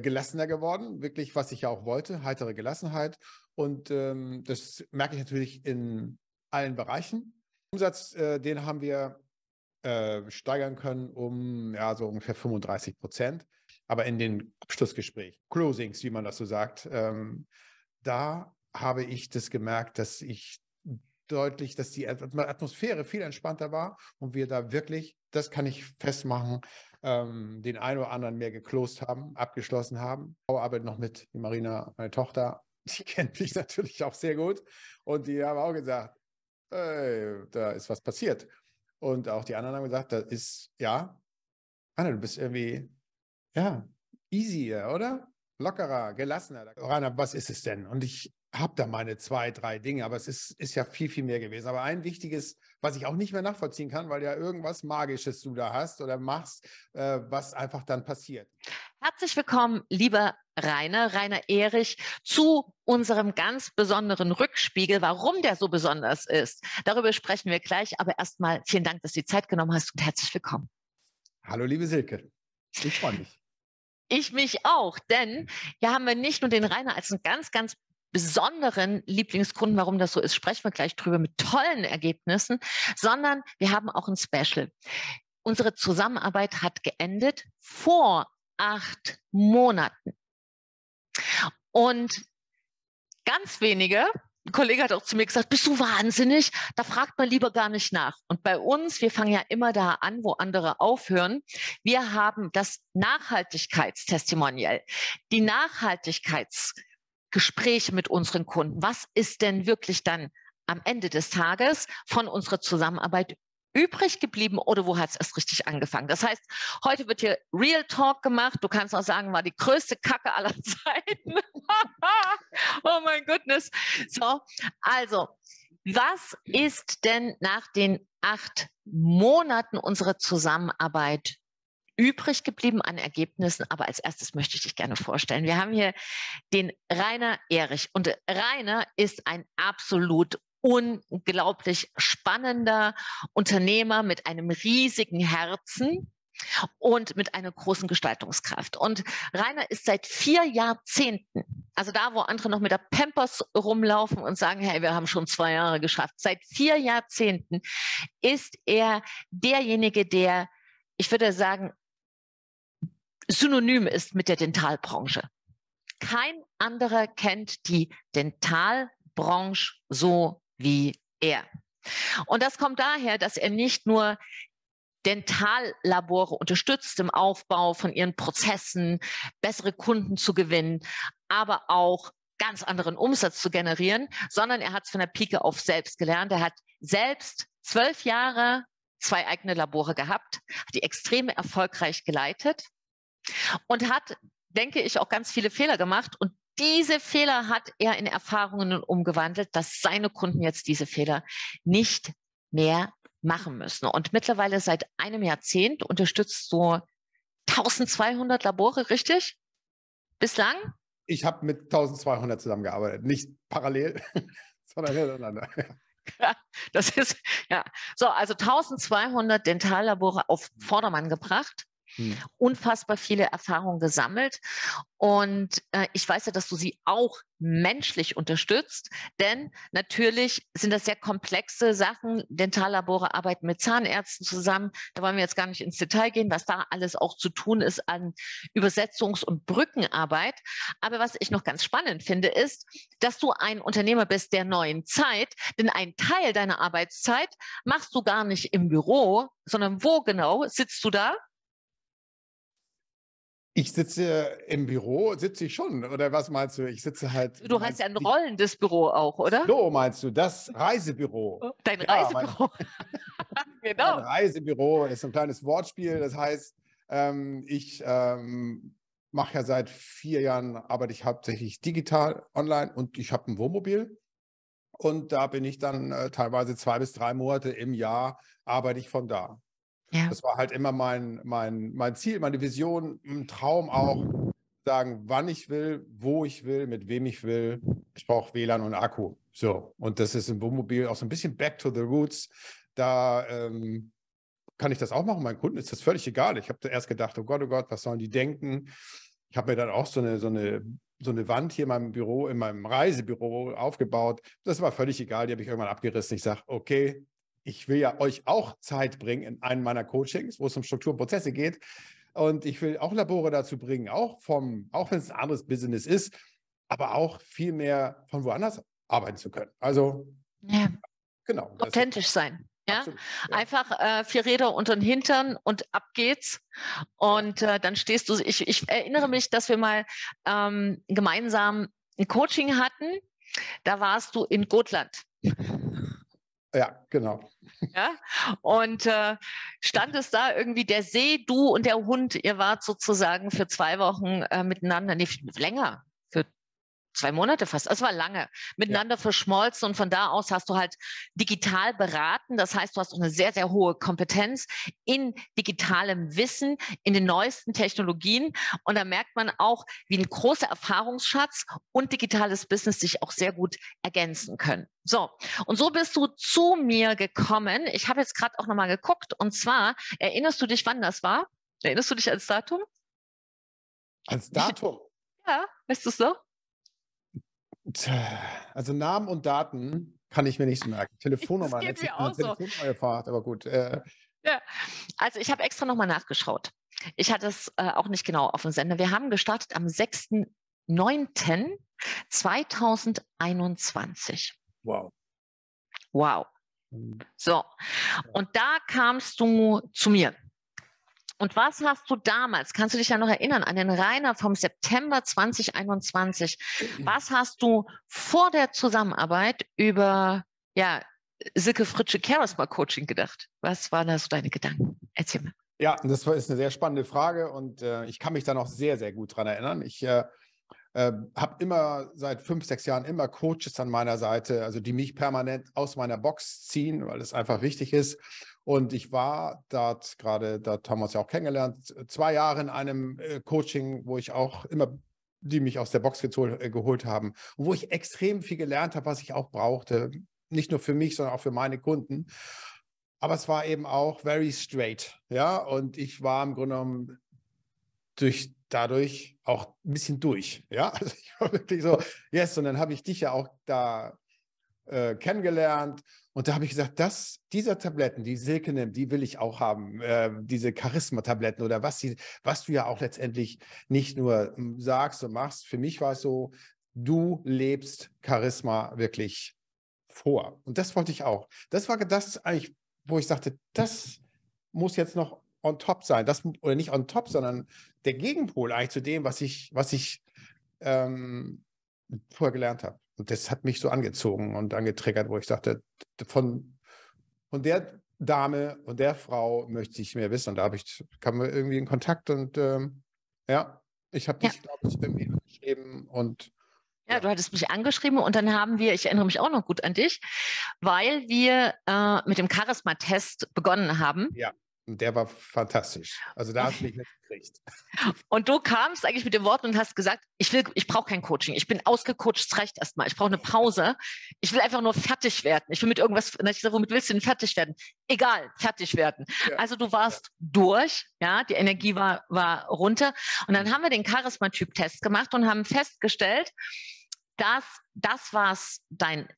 gelassener geworden, wirklich, was ich ja auch wollte, heitere Gelassenheit. Und ähm, das merke ich natürlich in allen Bereichen. Umsatz, äh, den haben wir äh, steigern können um ja so ungefähr 35 Prozent. Aber in den Abschlussgesprächen, Closings, wie man das so sagt, ähm, da habe ich das gemerkt, dass ich deutlich, dass die Atmosphäre viel entspannter war und wir da wirklich, das kann ich festmachen, ähm, den einen oder anderen mehr geclosed haben, abgeschlossen haben. Ich arbeite noch mit Marina, meine Tochter, die kennt mich natürlich auch sehr gut und die haben auch gesagt, hey, da ist was passiert. Und auch die anderen haben gesagt, das ist, ja, Anna, du bist irgendwie, ja, easier, oder? Lockerer, gelassener. Rainer, was ist es denn? Und ich habe da meine zwei, drei Dinge, aber es ist, ist ja viel, viel mehr gewesen. Aber ein wichtiges, was ich auch nicht mehr nachvollziehen kann, weil ja irgendwas Magisches du da hast oder machst, äh, was einfach dann passiert. Herzlich willkommen, lieber Rainer, Rainer Erich, zu unserem ganz besonderen Rückspiegel, warum der so besonders ist. Darüber sprechen wir gleich, aber erstmal vielen Dank, dass du die Zeit genommen hast und herzlich willkommen. Hallo, liebe Silke. Ich freue mich. Ich mich auch, denn hier haben wir nicht nur den Rainer als einen ganz, ganz besonderen Lieblingskunden, warum das so ist, sprechen wir gleich drüber mit tollen Ergebnissen, sondern wir haben auch ein Special. Unsere Zusammenarbeit hat geendet vor acht Monaten. Und ganz wenige, ein Kollege hat auch zu mir gesagt, bist du wahnsinnig? Da fragt man lieber gar nicht nach. Und bei uns, wir fangen ja immer da an, wo andere aufhören. Wir haben das Nachhaltigkeitstestimonial, die Nachhaltigkeits Gespräche mit unseren Kunden. Was ist denn wirklich dann am Ende des Tages von unserer Zusammenarbeit übrig geblieben oder wo hat es erst richtig angefangen? Das heißt, heute wird hier Real Talk gemacht. Du kannst auch sagen, war die größte Kacke aller Zeiten. oh mein Goodness. So, also, was ist denn nach den acht Monaten unserer Zusammenarbeit übrig geblieben an Ergebnissen. Aber als erstes möchte ich dich gerne vorstellen. Wir haben hier den Rainer Erich. Und Rainer ist ein absolut unglaublich spannender Unternehmer mit einem riesigen Herzen und mit einer großen Gestaltungskraft. Und Rainer ist seit vier Jahrzehnten, also da, wo andere noch mit der Pampers rumlaufen und sagen, hey, wir haben schon zwei Jahre geschafft, seit vier Jahrzehnten ist er derjenige, der, ich würde sagen, synonym ist mit der Dentalbranche. Kein anderer kennt die Dentalbranche so wie er. Und das kommt daher, dass er nicht nur Dentallabore unterstützt im Aufbau von ihren Prozessen, bessere Kunden zu gewinnen, aber auch ganz anderen Umsatz zu generieren, sondern er hat es von der Pike auf selbst gelernt. Er hat selbst zwölf Jahre zwei eigene Labore gehabt, hat die extrem erfolgreich geleitet und hat, denke ich, auch ganz viele Fehler gemacht. Und diese Fehler hat er in Erfahrungen umgewandelt, dass seine Kunden jetzt diese Fehler nicht mehr machen müssen. Und mittlerweile seit einem Jahrzehnt unterstützt so 1200 Labore, richtig? Bislang? Ich habe mit 1200 zusammengearbeitet, nicht parallel, sondern hintereinander. Ja, das ist, ja. So, also 1200 Dentallabore auf Vordermann gebracht hm. unfassbar viele Erfahrungen gesammelt. Und äh, ich weiß ja, dass du sie auch menschlich unterstützt, denn natürlich sind das sehr komplexe Sachen. Dentallabore arbeiten mit Zahnärzten zusammen. Da wollen wir jetzt gar nicht ins Detail gehen, was da alles auch zu tun ist an Übersetzungs- und Brückenarbeit. Aber was ich noch ganz spannend finde, ist, dass du ein Unternehmer bist der neuen Zeit, denn ein Teil deiner Arbeitszeit machst du gar nicht im Büro, sondern wo genau sitzt du da? Ich sitze im Büro, sitze ich schon, oder was meinst du? Ich sitze halt. Du hast ja ein rollendes Büro auch, oder? So meinst du, das Reisebüro. Dein ja, Reisebüro. Mein, genau. Mein Reisebüro ist ein kleines Wortspiel. Das heißt, ähm, ich ähm, mache ja seit vier Jahren, arbeite ich hauptsächlich digital online und ich habe ein Wohnmobil. Und da bin ich dann äh, teilweise zwei bis drei Monate im Jahr, arbeite ich von da. Ja. Das war halt immer mein, mein, mein Ziel, meine Vision, ein Traum auch, sagen, wann ich will, wo ich will, mit wem ich will. Ich brauche WLAN und Akku. So, und das ist im Wohnmobil auch so ein bisschen back to the roots. Da ähm, kann ich das auch machen. Meinen Kunden ist das völlig egal. Ich habe erst gedacht, oh Gott, oh Gott, was sollen die denken? Ich habe mir dann auch so eine, so eine so eine Wand hier in meinem Büro, in meinem Reisebüro aufgebaut. Das war völlig egal, die habe ich irgendwann abgerissen. Ich sage, okay, ich will ja euch auch Zeit bringen in einem meiner Coachings, wo es um Struktur und Prozesse geht. Und ich will auch Labore dazu bringen, auch vom, auch wenn es ein anderes Business ist, aber auch viel mehr von woanders arbeiten zu können. Also ja. genau. Authentisch sein. Ja? Absolut, ja? einfach äh, vier Räder unter den Hintern und ab geht's. Und äh, dann stehst du. Ich, ich erinnere mich, dass wir mal ähm, gemeinsam ein Coaching hatten. Da warst du in Gotland. Ja, genau. Ja, und äh, stand es da irgendwie der See, du und der Hund, ihr wart sozusagen für zwei Wochen äh, miteinander, nee, länger, zwei Monate fast, es war lange, miteinander ja. verschmolzen und von da aus hast du halt digital beraten. Das heißt, du hast eine sehr, sehr hohe Kompetenz in digitalem Wissen, in den neuesten Technologien. Und da merkt man auch, wie ein großer Erfahrungsschatz und digitales Business sich auch sehr gut ergänzen können. So, und so bist du zu mir gekommen. Ich habe jetzt gerade auch nochmal geguckt und zwar, erinnerst du dich, wann das war? Erinnerst du dich als Datum? Als Datum? Ja, weißt du es so? Also Namen und Daten kann ich mir nicht merken. Telefonnummer, das geht mir auch so. gefragt, aber gut. Äh. Ja, also ich habe extra nochmal nachgeschaut. Ich hatte es äh, auch nicht genau auf dem Sender. Wir haben gestartet am 6.9.2021. Wow. Wow. Mhm. So, und da kamst du zu mir. Und was hast du damals, kannst du dich ja noch erinnern, an den Rainer vom September 2021, mhm. was hast du vor der Zusammenarbeit über ja, Silke Fritsche Charisma Coaching gedacht? Was waren da so deine Gedanken? Erzähl mal. Ja, das ist eine sehr spannende Frage und äh, ich kann mich da noch sehr, sehr gut dran erinnern. Ich äh, äh, habe immer seit fünf, sechs Jahren immer Coaches an meiner Seite, also die mich permanent aus meiner Box ziehen, weil es einfach wichtig ist. Und ich war dort gerade, dort haben wir uns ja auch kennengelernt, zwei Jahre in einem äh, Coaching, wo ich auch immer die mich aus der Box geholt, äh, geholt haben und wo ich extrem viel gelernt habe, was ich auch brauchte. Nicht nur für mich, sondern auch für meine Kunden. Aber es war eben auch very straight. Ja, und ich war im Grunde genommen durch, dadurch auch ein bisschen durch. Ja, also ich war wirklich so, yes, und dann habe ich dich ja auch da äh, kennengelernt und da habe ich gesagt, dass diese Tabletten, die Silke nimmt, die will ich auch haben, äh, diese Charisma-Tabletten oder was, sie, was du ja auch letztendlich nicht nur hm, sagst und machst. Für mich war es so, du lebst Charisma wirklich vor. Und das wollte ich auch. Das war das eigentlich, wo ich sagte, das muss jetzt noch on top sein. Das, oder nicht on top, sondern der Gegenpol eigentlich zu dem, was ich, was ich ähm, vorher gelernt habe. Und das hat mich so angezogen und angetriggert, wo ich sagte, von, von der Dame und der Frau möchte ich mehr wissen. Und da habe ich, kam wir irgendwie in Kontakt und ähm, ja, ich habe dich, ja. glaube ich, irgendwie angeschrieben und ja, du hattest mich angeschrieben und dann haben wir, ich erinnere mich auch noch gut an dich, weil wir äh, mit dem Charisma-Test begonnen haben. Ja. Der war fantastisch. Also da hast du mich nicht gekriegt. Und du kamst eigentlich mit den Worten und hast gesagt, ich will, ich brauche kein Coaching. Ich bin ausgecoacht, es reicht erstmal. Ich brauche eine Pause. Ich will einfach nur fertig werden. Ich will mit irgendwas, ich sage, womit willst du denn fertig werden? Egal, fertig werden. Ja. Also du warst ja. durch, ja, die Energie war, war runter. Und dann haben wir den Charisma-Typ-Test gemacht und haben festgestellt, dass das, was dein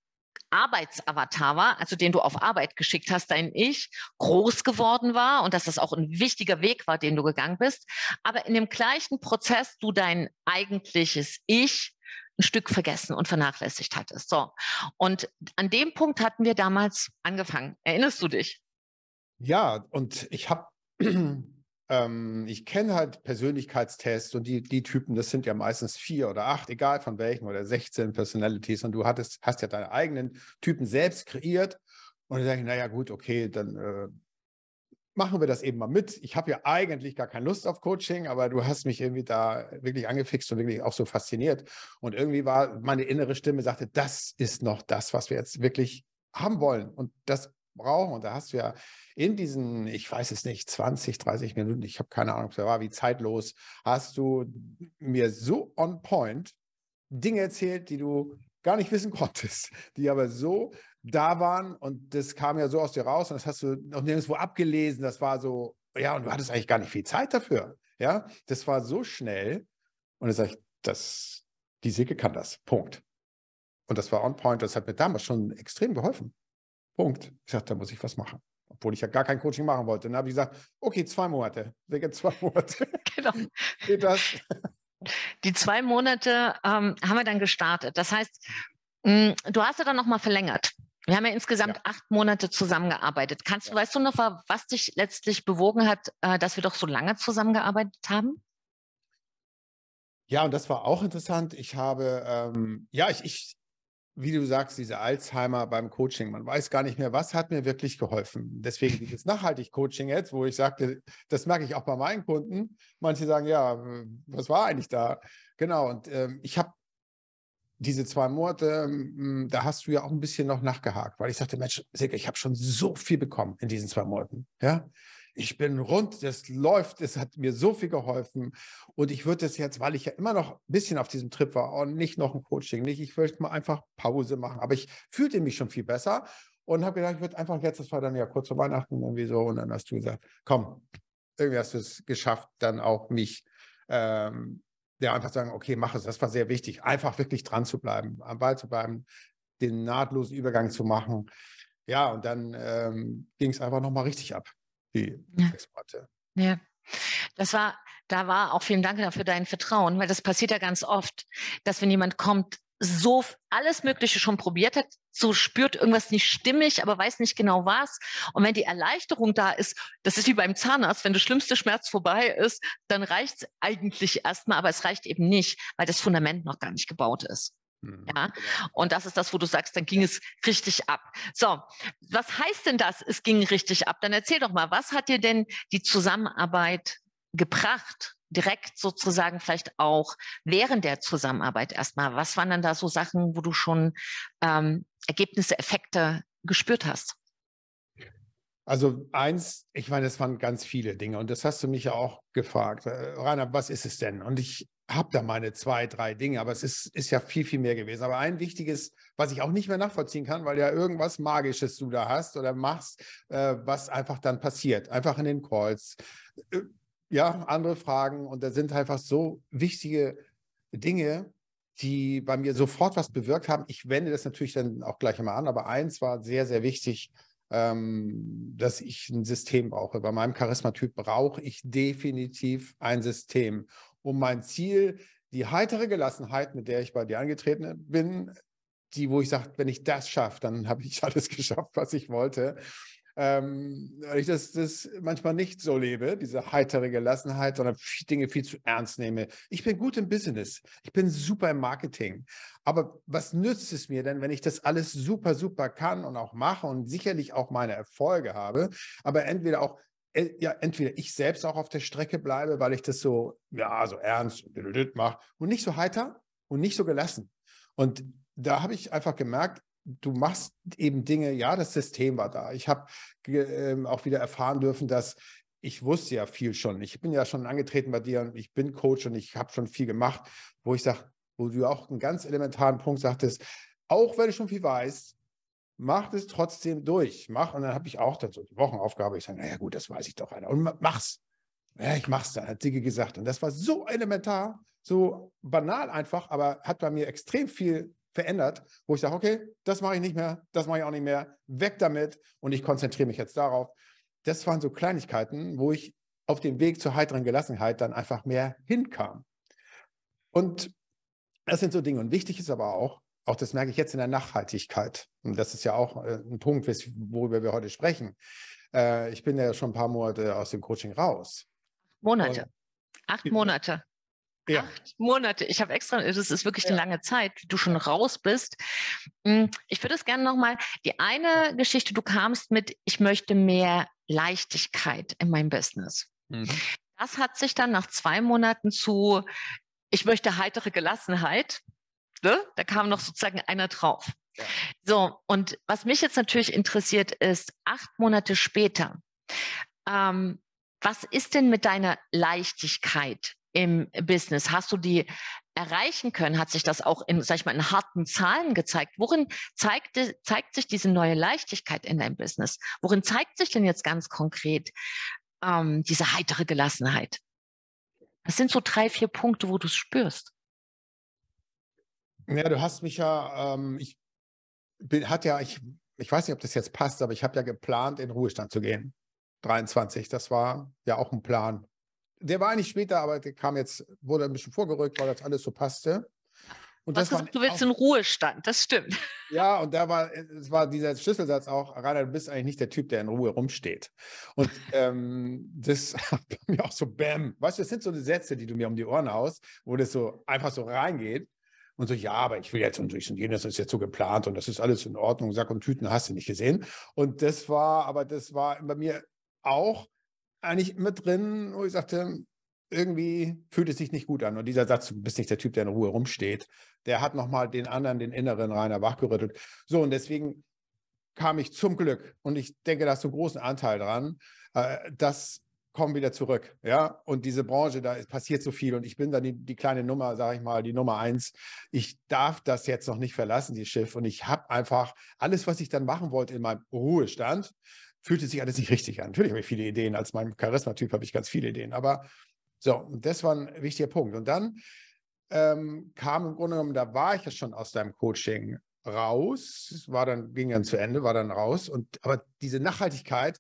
Arbeitsavatar war, also den du auf Arbeit geschickt hast, dein Ich, groß geworden war und dass das auch ein wichtiger Weg war, den du gegangen bist. Aber in dem gleichen Prozess du dein eigentliches Ich ein Stück vergessen und vernachlässigt hattest. So. Und an dem Punkt hatten wir damals angefangen. Erinnerst du dich? Ja, und ich habe ähm, ich kenne halt Persönlichkeitstests und die, die Typen, das sind ja meistens vier oder acht, egal von welchen, oder 16 Personalities. Und du hattest, hast ja deine eigenen Typen selbst kreiert. Und dann sage ich, naja, gut, okay, dann äh, machen wir das eben mal mit. Ich habe ja eigentlich gar keine Lust auf Coaching, aber du hast mich irgendwie da wirklich angefixt und wirklich auch so fasziniert. Und irgendwie war meine innere Stimme, sagte, das ist noch das, was wir jetzt wirklich haben wollen. Und das brauchen. Und da hast du ja in diesen, ich weiß es nicht, 20, 30 Minuten, ich habe keine Ahnung, war wie zeitlos, hast du mir so on point Dinge erzählt, die du gar nicht wissen konntest, die aber so da waren und das kam ja so aus dir raus und das hast du noch nirgendwo abgelesen. Das war so, ja, und du hattest eigentlich gar nicht viel Zeit dafür. Ja, das war so schnell Und dann sage ich, das, die Silke kann das. Punkt. Und das war on point. Das hat mir damals schon extrem geholfen. Punkt. Ich sagte, da muss ich was machen. Obwohl ich ja gar kein Coaching machen wollte. Dann habe ich gesagt, okay, zwei Monate. Wegen zwei Monate. Genau. Geht das? Die zwei Monate ähm, haben wir dann gestartet. Das heißt, mh, mm, du hast ja dann nochmal verlängert. Wir haben ja insgesamt ja. acht Monate zusammengearbeitet. Kannst du, weißt du noch, was dich letztlich bewogen hat, äh, dass wir doch so lange zusammengearbeitet haben? Ja, und das war auch interessant. Ich habe, ähm, ja, ich, ich, wie du sagst, diese Alzheimer beim Coaching, man weiß gar nicht mehr, was hat mir wirklich geholfen. Deswegen dieses Nachhaltig-Coaching jetzt, wo ich sagte, das merke ich auch bei meinen Kunden. Manche sagen, ja, was war eigentlich da? Genau, und ähm, ich habe diese zwei Monate, hm, da hast du ja auch ein bisschen noch nachgehakt, weil ich sagte, Mensch, Silke, ich habe schon so viel bekommen in diesen zwei Monaten. Ja, ich bin rund, das läuft, es hat mir so viel geholfen. Und ich würde das jetzt, weil ich ja immer noch ein bisschen auf diesem Trip war und nicht noch ein Coaching, nicht, ich würde mal einfach Pause machen. Aber ich fühlte mich schon viel besser und habe gedacht, ich würde einfach jetzt, das war dann ja kurz vor Weihnachten irgendwie so, und dann hast du gesagt, komm, irgendwie hast du es geschafft, dann auch mich ähm, ja, einfach sagen, okay, mach es. Das war sehr wichtig, einfach wirklich dran zu bleiben, am Ball zu bleiben, den nahtlosen Übergang zu machen. Ja, und dann ähm, ging es einfach nochmal richtig ab, die ja. sechs Monate. Ja, das war, da war auch vielen Dank dafür dein Vertrauen, weil das passiert ja ganz oft, dass wenn jemand kommt, so alles Mögliche schon probiert hat, so spürt irgendwas nicht stimmig, aber weiß nicht genau was. Und wenn die Erleichterung da ist, das ist wie beim Zahnarzt, wenn der schlimmste Schmerz vorbei ist, dann reicht es eigentlich erstmal, aber es reicht eben nicht, weil das Fundament noch gar nicht gebaut ist. Mhm. Ja, genau. und das ist das, wo du sagst, dann ging es richtig ab. So, was heißt denn das? Es ging richtig ab. Dann erzähl doch mal, was hat dir denn die Zusammenarbeit gebracht? direkt sozusagen vielleicht auch während der Zusammenarbeit erstmal? Was waren dann da so Sachen, wo du schon ähm, Ergebnisse, Effekte gespürt hast? Also eins, ich meine, es waren ganz viele Dinge und das hast du mich ja auch gefragt. Äh, Rainer, was ist es denn? Und ich habe da meine zwei, drei Dinge, aber es ist, ist ja viel, viel mehr gewesen. Aber ein wichtiges, was ich auch nicht mehr nachvollziehen kann, weil ja irgendwas Magisches du da hast oder machst, äh, was einfach dann passiert. Einfach in den Calls. Äh, ja, andere Fragen und da sind einfach so wichtige Dinge, die bei mir sofort was bewirkt haben. Ich wende das natürlich dann auch gleich einmal an, aber eins war sehr, sehr wichtig, ähm, dass ich ein System brauche. Bei meinem Charismatyp brauche ich definitiv ein System, um mein Ziel, die heitere Gelassenheit, mit der ich bei dir angetreten bin, die, wo ich sage, wenn ich das schaffe, dann habe ich alles geschafft, was ich wollte ähm, weil ich das, das manchmal nicht so lebe, diese heitere Gelassenheit, sondern Dinge viel zu ernst nehme. Ich bin gut im Business, ich bin super im Marketing. Aber was nützt es mir denn, wenn ich das alles super, super kann und auch mache und sicherlich auch meine Erfolge habe, aber entweder auch ja, entweder ich selbst auch auf der Strecke bleibe, weil ich das so, ja, so ernst mache und nicht so heiter und nicht so gelassen. Und da habe ich einfach gemerkt, du machst eben Dinge, ja, das System war da. Ich habe äh, auch wieder erfahren dürfen, dass ich wusste ja viel schon. Ich bin ja schon angetreten bei dir und ich bin Coach und ich habe schon viel gemacht, wo ich sage, wo du auch einen ganz elementaren Punkt sagtest, auch wenn du schon viel weißt, mach es trotzdem durch. Mach. Und dann habe ich auch dann so die Wochenaufgabe. Ich sage, naja, gut, das weiß ich doch einer. Und mach's. Ja, ich mach's dann, hat Sigge gesagt. Und das war so elementar, so banal einfach, aber hat bei mir extrem viel verändert, wo ich sage, okay, das mache ich nicht mehr, das mache ich auch nicht mehr, weg damit und ich konzentriere mich jetzt darauf. Das waren so Kleinigkeiten, wo ich auf dem Weg zur heiteren Gelassenheit dann einfach mehr hinkam. Und das sind so Dinge. Und wichtig ist aber auch, auch das merke ich jetzt in der Nachhaltigkeit. Und das ist ja auch äh, ein Punkt, worüber wir heute sprechen. Äh, ich bin ja schon ein paar Monate aus dem Coaching raus. Monate. Und Acht Monate. Ja. Acht Monate. Ich habe extra, das ist wirklich ja. eine lange Zeit, wie du schon raus bist. Hm, ich würde es gerne nochmal, die eine Geschichte, du kamst mit, ich möchte mehr Leichtigkeit in meinem Business. Mhm. Das hat sich dann nach zwei Monaten zu, ich möchte heitere Gelassenheit. Ne? Da kam noch sozusagen einer drauf. Ja. So, und was mich jetzt natürlich interessiert, ist acht Monate später. Ähm, was ist denn mit deiner Leichtigkeit? im Business? Hast du die erreichen können? Hat sich das auch in, sag ich mal, in harten Zahlen gezeigt? Worin zeigt, zeigt sich diese neue Leichtigkeit in deinem Business? Worin zeigt sich denn jetzt ganz konkret ähm, diese heitere Gelassenheit? Das sind so drei, vier Punkte, wo du es spürst. Ja, du hast mich ja, ähm, ich bin, hat ja, ich, ich weiß nicht, ob das jetzt passt, aber ich habe ja geplant, in Ruhestand zu gehen. 23, das war ja auch ein Plan. Der war eigentlich später, aber der kam jetzt, wurde ein bisschen vorgerückt, weil das alles so passte. Und das gesagt, du willst auch, in Ruhestand, das stimmt. Ja, und da war, es war dieser Schlüsselsatz auch, Rainer, du bist eigentlich nicht der Typ, der in Ruhe rumsteht. Und ähm, das hat mir auch so, bam, weißt du, das sind so die Sätze, die du mir um die Ohren haust, wo das so einfach so reingeht. Und so, ja, aber ich will jetzt und durch und jenes ist jetzt so geplant und das ist alles in Ordnung, Sack und Tüten hast du nicht gesehen. Und das war, aber das war bei mir auch eigentlich mit drin, wo ich sagte, irgendwie fühlt es sich nicht gut an. Und dieser Satz, du bist nicht der Typ, der in Ruhe rumsteht, der hat nochmal den anderen, den inneren Rainer wachgerüttelt. So, und deswegen kam ich zum Glück, und ich denke, da hast du großen Anteil dran, äh, dass kommen wieder zurück. Ja, und diese Branche, da passiert so viel und ich bin dann die, die kleine Nummer, sage ich mal, die Nummer eins. Ich darf das jetzt noch nicht verlassen, dieses Schiff. Und ich habe einfach alles, was ich dann machen wollte in meinem Ruhestand, fühlte sich alles nicht richtig an. Natürlich habe ich viele Ideen. Als mein Charismatyp habe ich ganz viele Ideen. Aber so, das war ein wichtiger Punkt. Und dann ähm, kam im Grunde genommen, da war ich ja schon aus deinem Coaching raus, war dann, ging dann zu Ende, war dann raus. Und aber diese Nachhaltigkeit,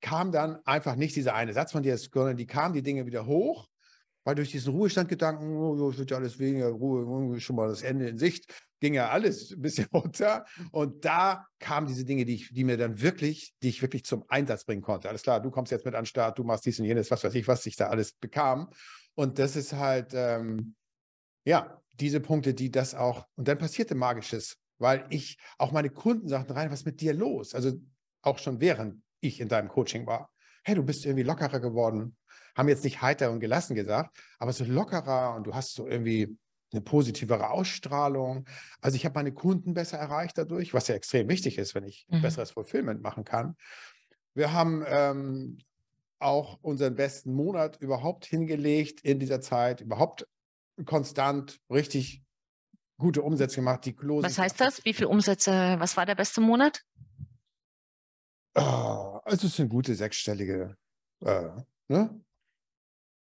kam dann einfach nicht dieser eine Satz von dir, sondern die kamen die Dinge wieder hoch, weil durch diesen Ruhestandgedanken, oh, es wird ja alles weniger Ruhe, schon mal das Ende in Sicht, ging ja alles ein bisschen runter. Und da kamen diese Dinge, die, ich, die mir dann wirklich, die ich wirklich zum Einsatz bringen konnte. Alles klar, du kommst jetzt mit an den Start, du machst dies und jenes, was weiß ich, was ich da alles bekam. Und das ist halt, ähm, ja, diese Punkte, die das auch, und dann passierte Magisches, weil ich, auch meine Kunden sagten rein, was ist mit dir los? Also auch schon während ich in deinem Coaching war. Hey, du bist irgendwie lockerer geworden. Haben jetzt nicht heiter und gelassen gesagt, aber so lockerer und du hast so irgendwie eine positivere Ausstrahlung. Also ich habe meine Kunden besser erreicht dadurch, was ja extrem wichtig ist, wenn ich mhm. besseres Fulfillment machen kann. Wir haben ähm, auch unseren besten Monat überhaupt hingelegt in dieser Zeit, überhaupt konstant richtig gute Umsätze gemacht. Die Closing was heißt das? Wie viele Umsätze? Was war der beste Monat? Oh, also es sind gute sechsstellige, äh, ne?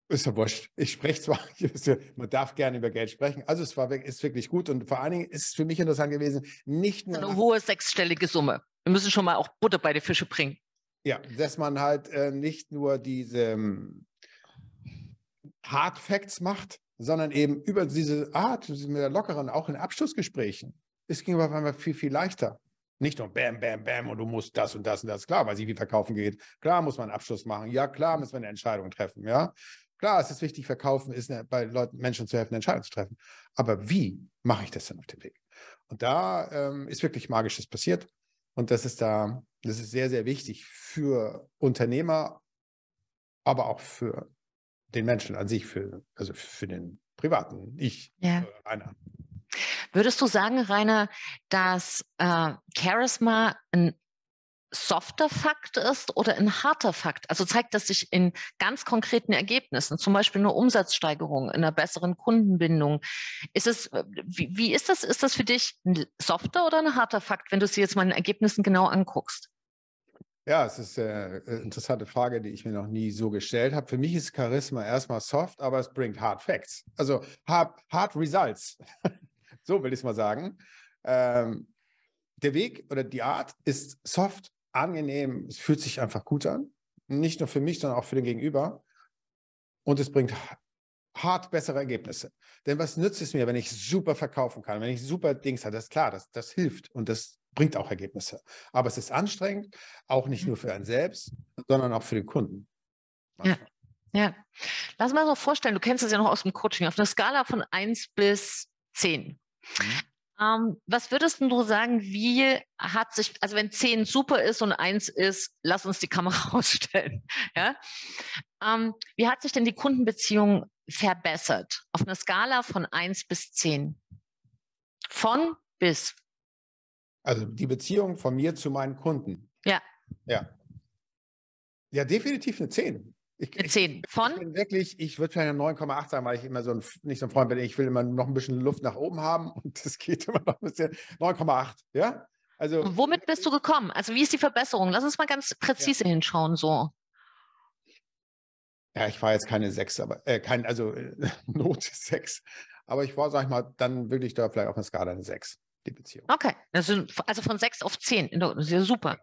Ist ja wurscht. Ich spreche zwar, man darf gerne über Geld sprechen. Also es war ist wirklich gut und vor allen Dingen ist es für mich interessant gewesen, nicht nur. Eine hohe sechsstellige Summe. Wir müssen schon mal auch Butter bei den Fische bringen. Ja, dass man halt äh, nicht nur diese ähm, Hard Facts macht, sondern eben über diese Art, mit der lockeren, auch in Abschlussgesprächen. Es ging aber einmal viel, viel leichter. Nicht nur Bam, Bam, Bam und du musst das und das und das. Klar, weil sie wie verkaufen geht. Klar muss man einen Abschluss machen. Ja, klar müssen wir eine Entscheidung treffen. Ja, klar, es ist wichtig, verkaufen ist eine, bei Leuten, Menschen zu helfen, eine Entscheidung zu treffen. Aber wie mache ich das denn auf dem Weg? Und da ähm, ist wirklich Magisches passiert. Und das ist da, das ist sehr, sehr wichtig für Unternehmer, aber auch für den Menschen an sich, für, also für den privaten Ich, ja. einer. Würdest du sagen, Rainer, dass äh, Charisma ein softer Fakt ist oder ein harter Fakt? Also zeigt das sich in ganz konkreten Ergebnissen, zum Beispiel eine Umsatzsteigerung, in einer besseren Kundenbindung. Ist es, äh, wie, wie ist das? Ist das für dich ein softer oder ein harter Fakt, wenn du sie jetzt mal in Ergebnissen genau anguckst? Ja, es ist eine äh, interessante Frage, die ich mir noch nie so gestellt habe. Für mich ist Charisma erstmal soft, aber es bringt Hard Facts. Also hard, hard Results. So will ich es mal sagen. Ähm, der Weg oder die Art ist soft, angenehm, es fühlt sich einfach gut an. Nicht nur für mich, sondern auch für den Gegenüber. Und es bringt hart bessere Ergebnisse. Denn was nützt es mir, wenn ich super verkaufen kann, wenn ich super Dings habe? Das ist klar, das, das hilft und das bringt auch Ergebnisse. Aber es ist anstrengend, auch nicht nur für einen selbst, sondern auch für den Kunden. Ja. Ja, lass mal so vorstellen, du kennst es ja noch aus dem Coaching, auf einer Skala von 1 bis 10. Mhm. Ähm, was würdest du sagen, wie hat sich, also wenn 10 super ist und 1 ist, lass uns die Kamera ausstellen. Ja? Ähm, wie hat sich denn die Kundenbeziehung verbessert? Auf einer Skala von 1 bis 10. Von bis. Also die Beziehung von mir zu meinen Kunden. Ja. Ja. Ja, definitiv eine 10. Ich, 10 von? Ich bin wirklich, ich würde vielleicht eine 9,8 sagen, weil ich immer so ein, nicht so ein Freund bin. Ich will immer noch ein bisschen Luft nach oben haben und das geht immer noch ein bisschen. 9,8, ja? Also, und womit bist du gekommen? Also wie ist die Verbesserung? Lass uns mal ganz präzise ja. hinschauen, so. ja, ich war jetzt keine sechs, aber äh, kein, also äh, Note sechs. Aber ich war, sag ich mal, dann wirklich da vielleicht auf einer Skala eine sechs, die Beziehung. Okay, also, also von sechs auf zehn, das ist ja super.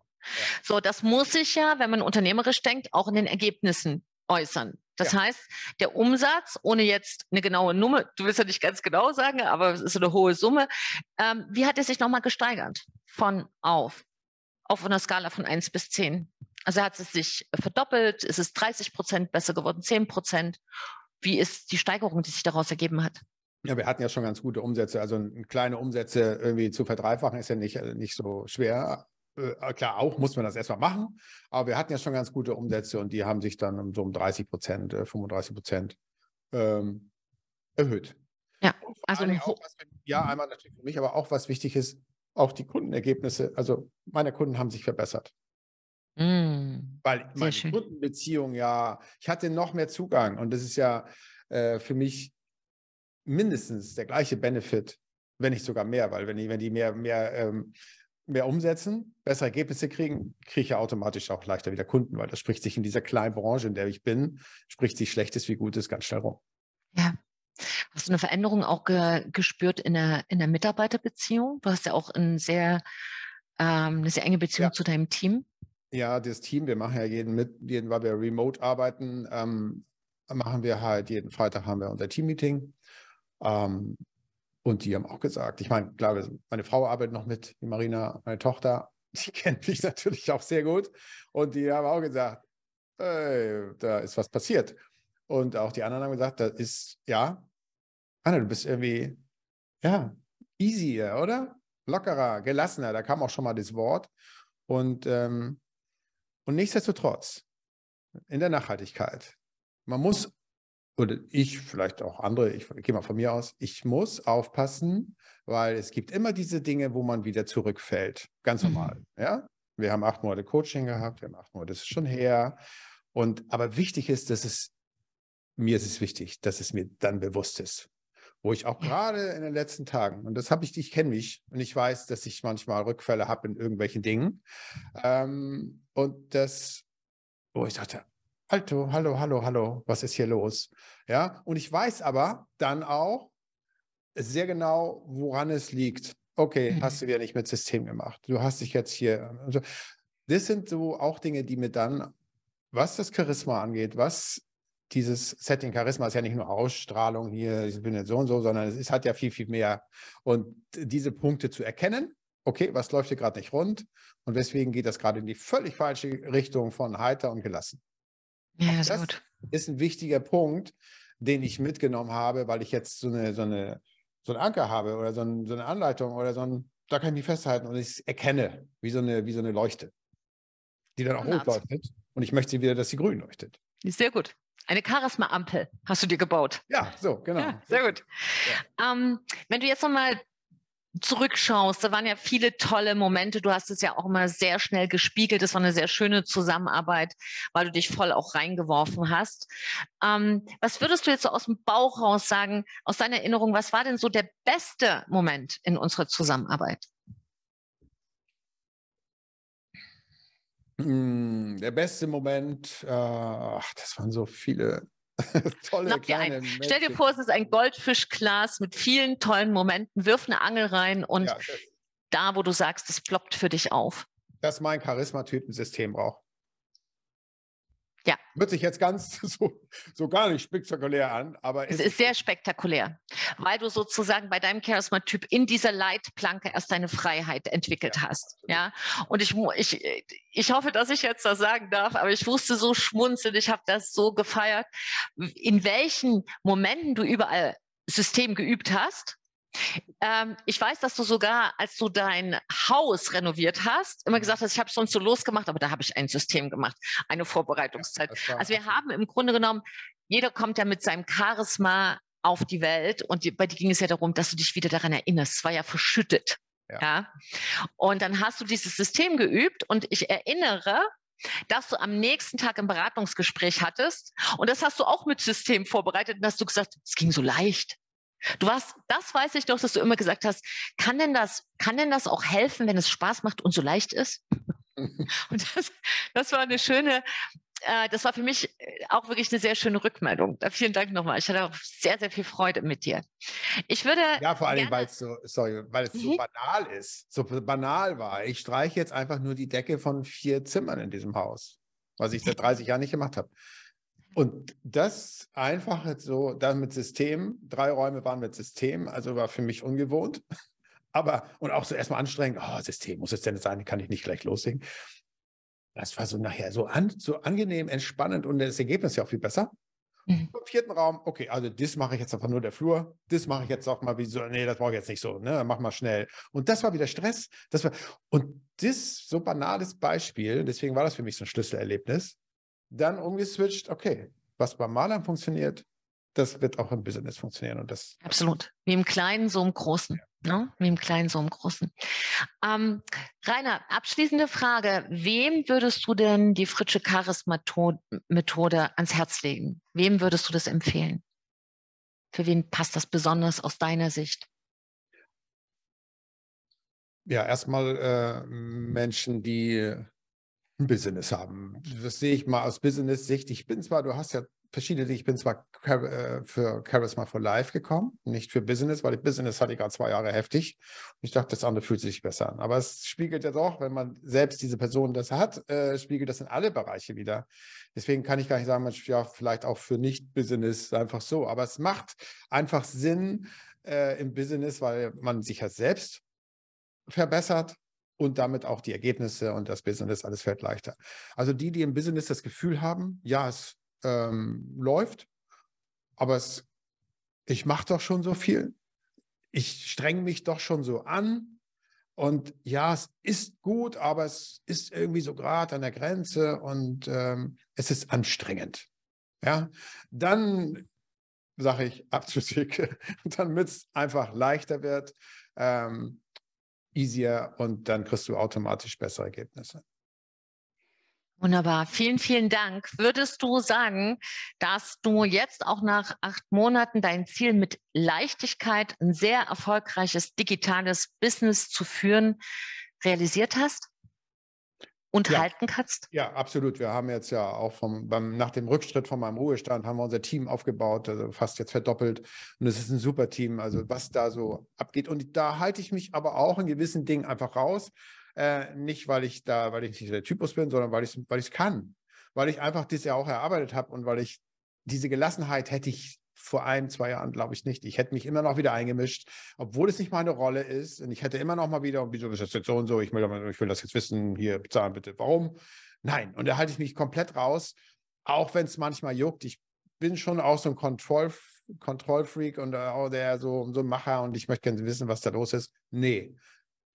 So, das muss sich ja, wenn man unternehmerisch denkt, auch in den Ergebnissen äußern. Das ja. heißt, der Umsatz, ohne jetzt eine genaue Nummer, du willst ja nicht ganz genau sagen, aber es ist eine hohe Summe, ähm, wie hat er sich nochmal gesteigert? Von auf, auf einer Skala von 1 bis 10. Also hat es sich verdoppelt, ist es 30 Prozent besser geworden, 10 Prozent? Wie ist die Steigerung, die sich daraus ergeben hat? Ja, wir hatten ja schon ganz gute Umsätze. Also kleine Umsätze irgendwie zu verdreifachen ist ja nicht, nicht so schwer. Äh, klar, auch muss man das erstmal machen, aber wir hatten ja schon ganz gute Umsätze und die haben sich dann um so um 30 Prozent, äh, 35 Prozent ähm, erhöht. Ja, also auch, was, ja, einmal natürlich für mich, aber auch was wichtig ist, auch die Kundenergebnisse, also meine Kunden haben sich verbessert. Mm, Weil meine schön. Kundenbeziehung ja, ich hatte noch mehr Zugang und das ist ja äh, für mich mindestens der gleiche Benefit, wenn nicht sogar mehr, weil wenn die, wenn die mehr, mehr ähm, mehr umsetzen, bessere Ergebnisse kriegen, kriege ich ja automatisch auch leichter wieder Kunden, weil das spricht sich in dieser kleinen Branche, in der ich bin, spricht sich Schlechtes wie Gutes ganz schnell rum. Ja. Hast du eine Veränderung auch ge gespürt in der, in der Mitarbeiterbeziehung? Du hast ja auch ein sehr, ähm, eine sehr enge Beziehung ja. zu deinem Team. Ja, das Team, wir machen ja jeden mit, jeden, weil wir remote arbeiten, ähm, machen wir halt jeden Freitag haben wir unser Team-Meeting. Ähm, und die haben auch gesagt, ich meine, klar, meine Frau arbeitet noch mit, die Marina, meine Tochter, die kennt mich natürlich auch sehr gut. Und die haben auch gesagt, hey, da ist was passiert. Und auch die anderen haben gesagt, das ist, ja, Anna, du bist irgendwie, ja, easier, oder? Lockerer, gelassener, da kam auch schon mal das Wort. Und, ähm, und nichtsdestotrotz, in der Nachhaltigkeit, man muss oder ich, vielleicht auch andere, ich gehe mal von mir aus, ich muss aufpassen, weil es gibt immer diese Dinge, wo man wieder zurückfällt. Ganz mhm. normal. Mhm. Ja? Wir haben acht Monate Coaching gehabt, wir haben acht Monate, das ist schon her. Und aber wichtig ist, dass es, mir ist es wichtig, dass es mir dann bewusst ist. Wo ich auch gerade in den letzten Tagen, und das habe ich, ich kenne mich und ich weiß, dass ich manchmal Rückfälle habe in irgendwelchen Dingen. Ähm, und das, wo ich dachte, Alto, hallo, hallo, hallo, was ist hier los? Ja, und ich weiß aber dann auch sehr genau, woran es liegt. Okay, mhm. hast du wieder nicht mit System gemacht. Du hast dich jetzt hier. Also, das sind so auch Dinge, die mir dann, was das Charisma angeht, was dieses Setting Charisma ist ja nicht nur Ausstrahlung hier, ich bin jetzt so und so, sondern es ist, hat ja viel, viel mehr. Und diese Punkte zu erkennen, okay, was läuft hier gerade nicht rund? Und weswegen geht das gerade in die völlig falsche Richtung von heiter und gelassen. Ja, das gut. ist ein wichtiger Punkt, den ich mitgenommen habe, weil ich jetzt so eine, so eine, so einen Anker habe oder so, ein, so eine Anleitung oder so ein, da kann ich mich festhalten und ich erkenne, wie so eine, wie so eine Leuchte, die dann auch rot leuchtet. Und ich möchte sie wieder, dass sie grün leuchtet. Sehr gut. Eine Charisma-Ampel hast du dir gebaut. Ja, so, genau. Ja, sehr gut. Ja. Ähm, wenn du jetzt nochmal zurückschaust, da waren ja viele tolle Momente. Du hast es ja auch immer sehr schnell gespiegelt. Es war eine sehr schöne Zusammenarbeit, weil du dich voll auch reingeworfen hast. Ähm, was würdest du jetzt so aus dem Bauch raus sagen, aus deiner Erinnerung, was war denn so der beste Moment in unserer Zusammenarbeit? Hm, der beste Moment, äh, ach, das waren so viele Tolle Schnapp dir ein. Stell dir vor, es ist ein Goldfischglas mit vielen tollen Momenten. Wirf eine Angel rein und ja, da, wo du sagst, es ploppt für dich auf. Dass mein Charismatypensystem braucht. Ja. Hört sich jetzt ganz so, so gar nicht spektakulär an, aber es ist sehr spektakulär, weil du sozusagen bei deinem Charismatyp in dieser Leitplanke erst deine Freiheit entwickelt ja, hast. Ja. Und ich, ich, ich hoffe, dass ich jetzt das sagen darf, aber ich wusste so schmunzeln, ich habe das so gefeiert, in welchen Momenten du überall System geübt hast ähm, ich weiß, dass du sogar, als du dein Haus renoviert hast, immer mhm. gesagt hast, ich habe es sonst so losgemacht, aber da habe ich ein System gemacht, eine Vorbereitungszeit. Ja, also wir haben im Grunde genommen, jeder kommt ja mit seinem Charisma auf die Welt und bei dir ging es ja darum, dass du dich wieder daran erinnerst. Es war ja verschüttet. Ja. ja. Und dann hast du dieses System geübt und ich erinnere, dass du am nächsten Tag ein Beratungsgespräch hattest und das hast du auch mit System vorbereitet und hast du gesagt, es ging so leicht. Du warst, das weiß ich doch, dass du immer gesagt hast, kann denn das, kann denn das auch helfen, wenn es Spaß macht und so leicht ist? und das, das war eine schöne, äh, das war für mich äh, auch wirklich eine sehr schöne Rückmeldung. Da vielen Dank nochmal. Ich hatte auch sehr, sehr viel Freude mit dir. Ich würde. Ja, vor allem, weil es so, sorry, weil es mhm. so banal ist, so banal war. Ich streiche jetzt einfach nur die Decke von vier Zimmern in diesem Haus, was ich seit 30 Jahren nicht gemacht habe. Und das einfach so, dann mit System, drei Räume waren mit System, also war für mich ungewohnt. Aber, und auch so erstmal anstrengend, oh, System muss es denn sein, kann ich nicht gleich loslegen. Das war so nachher so, an, so angenehm, entspannend und das Ergebnis ja auch viel besser. Mhm. Im vierten Raum, okay, also das mache ich jetzt einfach nur der Flur, das mache ich jetzt auch mal wie so, nee, das brauche ich jetzt nicht so, ne, mach mal schnell. Und das war wieder Stress. Das war, und das so banales Beispiel, deswegen war das für mich so ein Schlüsselerlebnis, dann umgeswitcht, okay, was beim Malern funktioniert, das wird auch im Business funktionieren. Und das Absolut. Wie im Kleinen, so im Großen. Ne? Wie im Kleinen, so im Großen. Ähm, Rainer, abschließende Frage. Wem würdest du denn die Fritsche Charis-Methode ans Herz legen? Wem würdest du das empfehlen? Für wen passt das besonders aus deiner Sicht? Ja, erstmal äh, Menschen, die ein Business haben. Das sehe ich mal aus Business-Sicht. Ich bin zwar, du hast ja verschiedene. Ich bin zwar äh, für Charisma for Life gekommen, nicht für Business, weil Business hatte ich gerade zwei Jahre heftig. Und ich dachte, das andere fühlt sich besser an. Aber es spiegelt ja doch, wenn man selbst diese Person das hat, äh, spiegelt das in alle Bereiche wieder. Deswegen kann ich gar nicht sagen, man, ja, vielleicht auch für Nicht-Business einfach so. Aber es macht einfach Sinn äh, im Business, weil man sich ja selbst verbessert und damit auch die Ergebnisse und das Business, alles fällt leichter. Also die, die im Business das Gefühl haben, ja, es ähm, läuft. Aber es, ich mache doch schon so viel. Ich strenge mich doch schon so an. Und ja, es ist gut, aber es ist irgendwie so gerade an der Grenze und ähm, es ist anstrengend. Ja, dann sage ich Abschlusswege, damit es einfach leichter wird, ähm, easier und dann kriegst du automatisch bessere Ergebnisse. Wunderbar. Vielen, vielen Dank. Würdest du sagen, dass du jetzt auch nach acht Monaten dein Ziel mit Leichtigkeit, ein sehr erfolgreiches digitales Business zu führen, realisiert hast? Und ja. halten kannst? Ja, absolut. Wir haben jetzt ja auch vom, beim, nach dem Rückschritt von meinem Ruhestand haben wir unser Team aufgebaut, also fast jetzt verdoppelt. Und es ist ein super Team, also was da so abgeht. Und da halte ich mich aber auch in gewissen Dingen einfach raus. Äh, nicht, weil ich da, weil ich nicht der Typus bin, sondern weil ich es weil kann. Weil ich einfach das ja auch erarbeitet habe und weil ich diese Gelassenheit hätte ich vor ein, zwei Jahren, glaube ich nicht. Ich hätte mich immer noch wieder eingemischt, obwohl es nicht meine Rolle ist. Und ich hätte immer noch mal wieder, wieso ist das jetzt so und so? Ich will, ich will das jetzt wissen, hier bezahlen bitte. Warum? Nein. Und da halte ich mich komplett raus, auch wenn es manchmal juckt. Ich bin schon auch so ein Kontroll, Kontrollfreak und äh, der so, so ein Macher und ich möchte gerne wissen, was da los ist. Nee,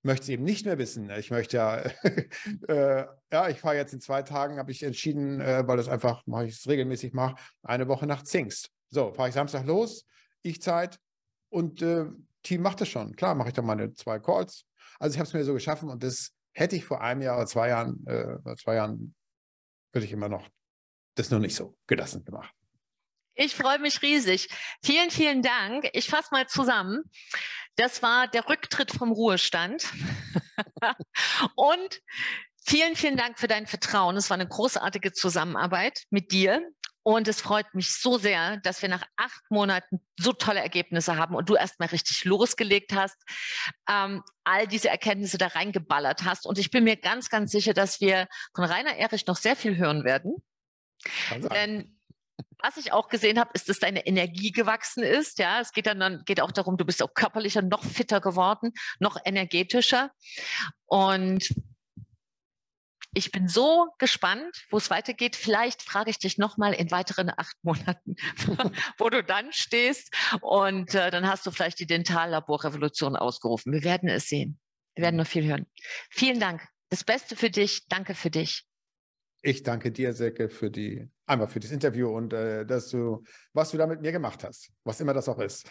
möchte es eben nicht mehr wissen. Ich möchte ja, äh, ja, ich fahre jetzt in zwei Tagen, habe ich entschieden, äh, weil das einfach, mache ich es regelmäßig mache, eine Woche nach Zingst. So, fahre ich Samstag los, ich Zeit und äh, Team macht das schon. Klar, mache ich dann meine zwei Calls. Also ich habe es mir so geschaffen und das hätte ich vor einem Jahr oder zwei Jahren, äh, zwei Jahren, würde ich immer noch das nur nicht so gelassen gemacht. Ich freue mich riesig. Vielen, vielen Dank. Ich fasse mal zusammen. Das war der Rücktritt vom Ruhestand. Und vielen, vielen Dank für dein Vertrauen. Es war eine großartige Zusammenarbeit mit dir. Und es freut mich so sehr, dass wir nach acht Monaten so tolle Ergebnisse haben und du erstmal richtig losgelegt hast, ähm, all diese Erkenntnisse da reingeballert hast. Und ich bin mir ganz, ganz sicher, dass wir von Rainer Erich noch sehr viel hören werden. Denn was ich auch gesehen habe, ist, dass deine Energie gewachsen ist. Ja, es geht dann, dann geht auch darum, du bist auch körperlicher, noch fitter geworden, noch energetischer. Und ich bin so gespannt, wo es weitergeht. Vielleicht frage ich dich nochmal in weiteren acht Monaten, wo du dann stehst. Und äh, dann hast du vielleicht die Dentallaborrevolution ausgerufen. Wir werden es sehen. Wir werden noch viel hören. Vielen Dank. Das Beste für dich. Danke für dich. Ich danke dir, Silke, für die, einmal für das Interview und äh, dass du, was du da mit mir gemacht hast, was immer das auch ist.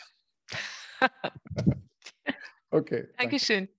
okay. Dankeschön. Danke.